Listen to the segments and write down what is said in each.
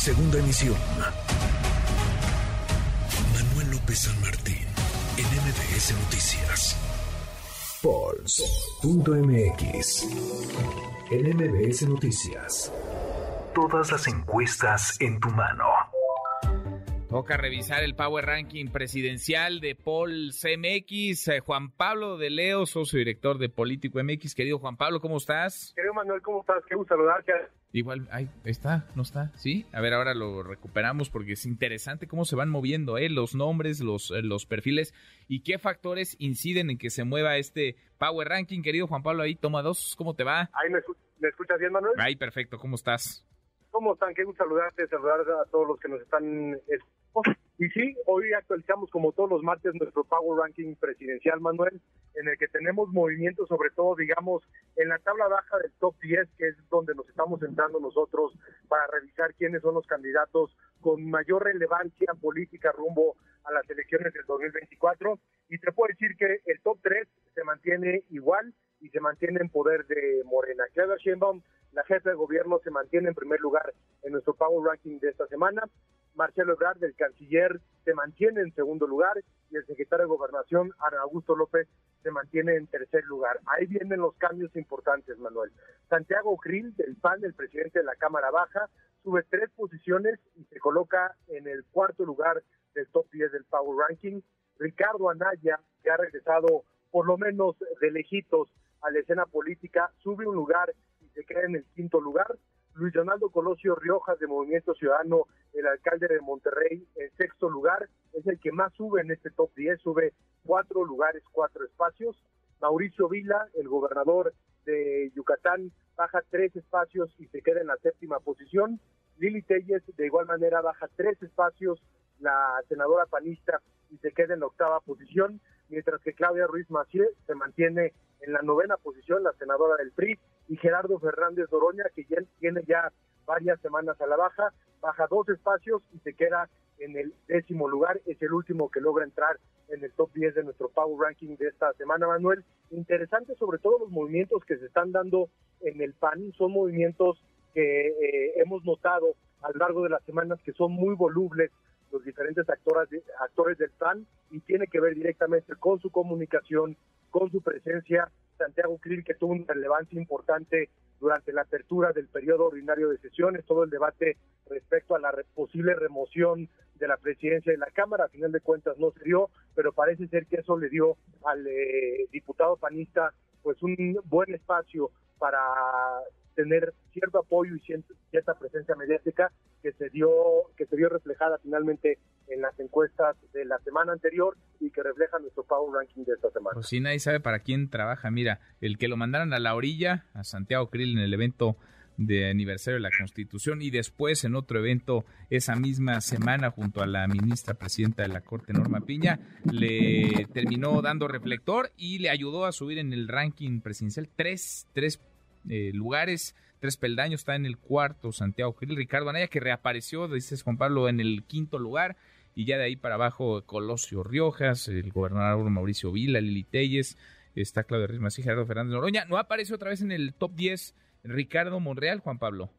Segunda emisión. Manuel López San Martín, en MBS Noticias. Pulse.mx. En MBS Noticias. Todas las encuestas en tu mano. Toca revisar el Power Ranking presidencial de Paul CMX. Eh, Juan Pablo de Leo, socio director de Político MX. Querido Juan Pablo, ¿cómo estás? Querido Manuel, ¿cómo estás? Qué gusto saludarte. Igual, ahí está, ¿no está? Sí, a ver, ahora lo recuperamos porque es interesante cómo se van moviendo ¿eh? los nombres, los, eh, los perfiles y qué factores inciden en que se mueva este Power Ranking. Querido Juan Pablo, ahí toma dos, ¿cómo te va? Ahí me, me escuchas bien, Manuel. Ahí, perfecto, ¿cómo estás? ¿Cómo están? Qué gusto saludarte, saludar a todos los que nos están y sí, hoy actualizamos como todos los martes nuestro Power Ranking presidencial, Manuel, en el que tenemos movimientos, sobre todo, digamos, en la tabla baja del top 10, que es donde nos estamos centrando nosotros para revisar quiénes son los candidatos con mayor relevancia política rumbo a las elecciones del 2024. Y te puedo decir que el top 3 se mantiene igual y se mantiene en poder de Morena. Claudia Sheinbaum, la jefa de gobierno, se mantiene en primer lugar en nuestro Power Ranking de esta semana. Marcelo Ebrard, del canciller, se mantiene en segundo lugar y el secretario de Gobernación, Ana Augusto López, se mantiene en tercer lugar. Ahí vienen los cambios importantes, Manuel. Santiago Krill, del PAN, el presidente de la Cámara Baja, sube tres posiciones y se coloca en el cuarto lugar del top 10 del Power Ranking. Ricardo Anaya, que ha regresado por lo menos de lejitos a la escena política, sube un lugar y se queda en el quinto lugar. Luis Donaldo Colosio Riojas de Movimiento Ciudadano, el alcalde de Monterrey, en sexto lugar, es el que más sube en este top 10, sube cuatro lugares, cuatro espacios. Mauricio Vila, el gobernador de Yucatán, baja tres espacios y se queda en la séptima posición. Lili Telles, de igual manera, baja tres espacios, la senadora panista, y se queda en la octava posición, mientras que Claudia Ruiz Macié se mantiene en la novena posición, la senadora del PRI, y Gerardo Fernández Doroña, que ya tiene ya varias semanas a la baja, baja dos espacios y se queda en el décimo lugar, es el último que logra entrar en el top 10 de nuestro Power Ranking de esta semana, Manuel. Interesante sobre todo los movimientos que se están dando en el PAN, son movimientos que eh, hemos notado a lo largo de las semanas que son muy volubles los diferentes actores, actores del PAN y tiene que ver directamente con su comunicación, con su presencia. Santiago Krill, que tuvo una relevancia importante durante la apertura del periodo ordinario de sesiones, todo el debate respecto a la posible remoción de la presidencia de la Cámara, a final de cuentas no se dio, pero parece ser que eso le dio al eh, diputado panista pues un buen espacio para tener cierto apoyo y cierta presencia mediática que se dio que se vio reflejada finalmente en las encuestas de la semana anterior y que refleja nuestro Power Ranking de esta semana. Pues sí, nadie sabe para quién trabaja. Mira, el que lo mandaran a la orilla, a Santiago Krill en el evento de aniversario de la Constitución y después en otro evento esa misma semana junto a la ministra presidenta de la Corte Norma Piña le terminó dando reflector y le ayudó a subir en el ranking presidencial tres, tres eh, lugares, tres peldaños, está en el cuarto Santiago Krill, Ricardo Anaya que reapareció, dices Juan Pablo, en el quinto lugar y ya de ahí para abajo Colosio Riojas, el gobernador Mauricio Vila, Lili Telles, está Claudio Rismas y Gerardo Fernández Noroña. ¿No aparece otra vez en el top 10 Ricardo Monreal, Juan Pablo?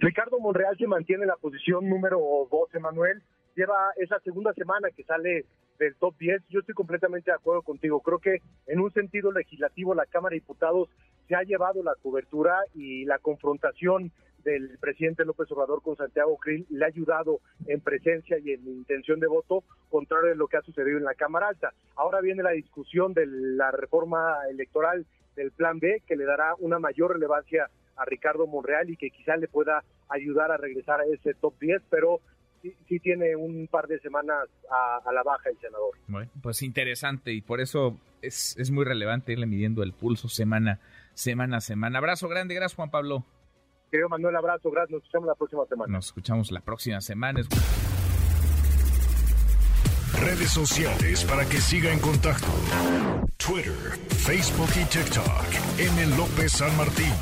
Ricardo Monreal se mantiene en la posición número 12, Manuel. Lleva esa segunda semana que sale del top 10. Yo estoy completamente de acuerdo contigo. Creo que en un sentido legislativo la Cámara de Diputados se ha llevado la cobertura y la confrontación del presidente López Obrador con Santiago Krill le ha ayudado en presencia y en intención de voto, contrario a lo que ha sucedido en la Cámara Alta. Ahora viene la discusión de la reforma electoral del Plan B, que le dará una mayor relevancia a Ricardo Monreal y que quizá le pueda ayudar a regresar a ese top 10, pero sí, tiene un par de semanas a, la baja el senador. Bueno, pues interesante y por eso es, es muy relevante irle midiendo el pulso semana, semana a semana. Abrazo grande, gracias Juan Pablo. Querido Manuel, abrazo, gracias. Nos escuchamos la próxima semana. Nos escuchamos la próxima semana. Redes sociales para que siga en contacto: Twitter, Facebook y TikTok. M. López San Martín.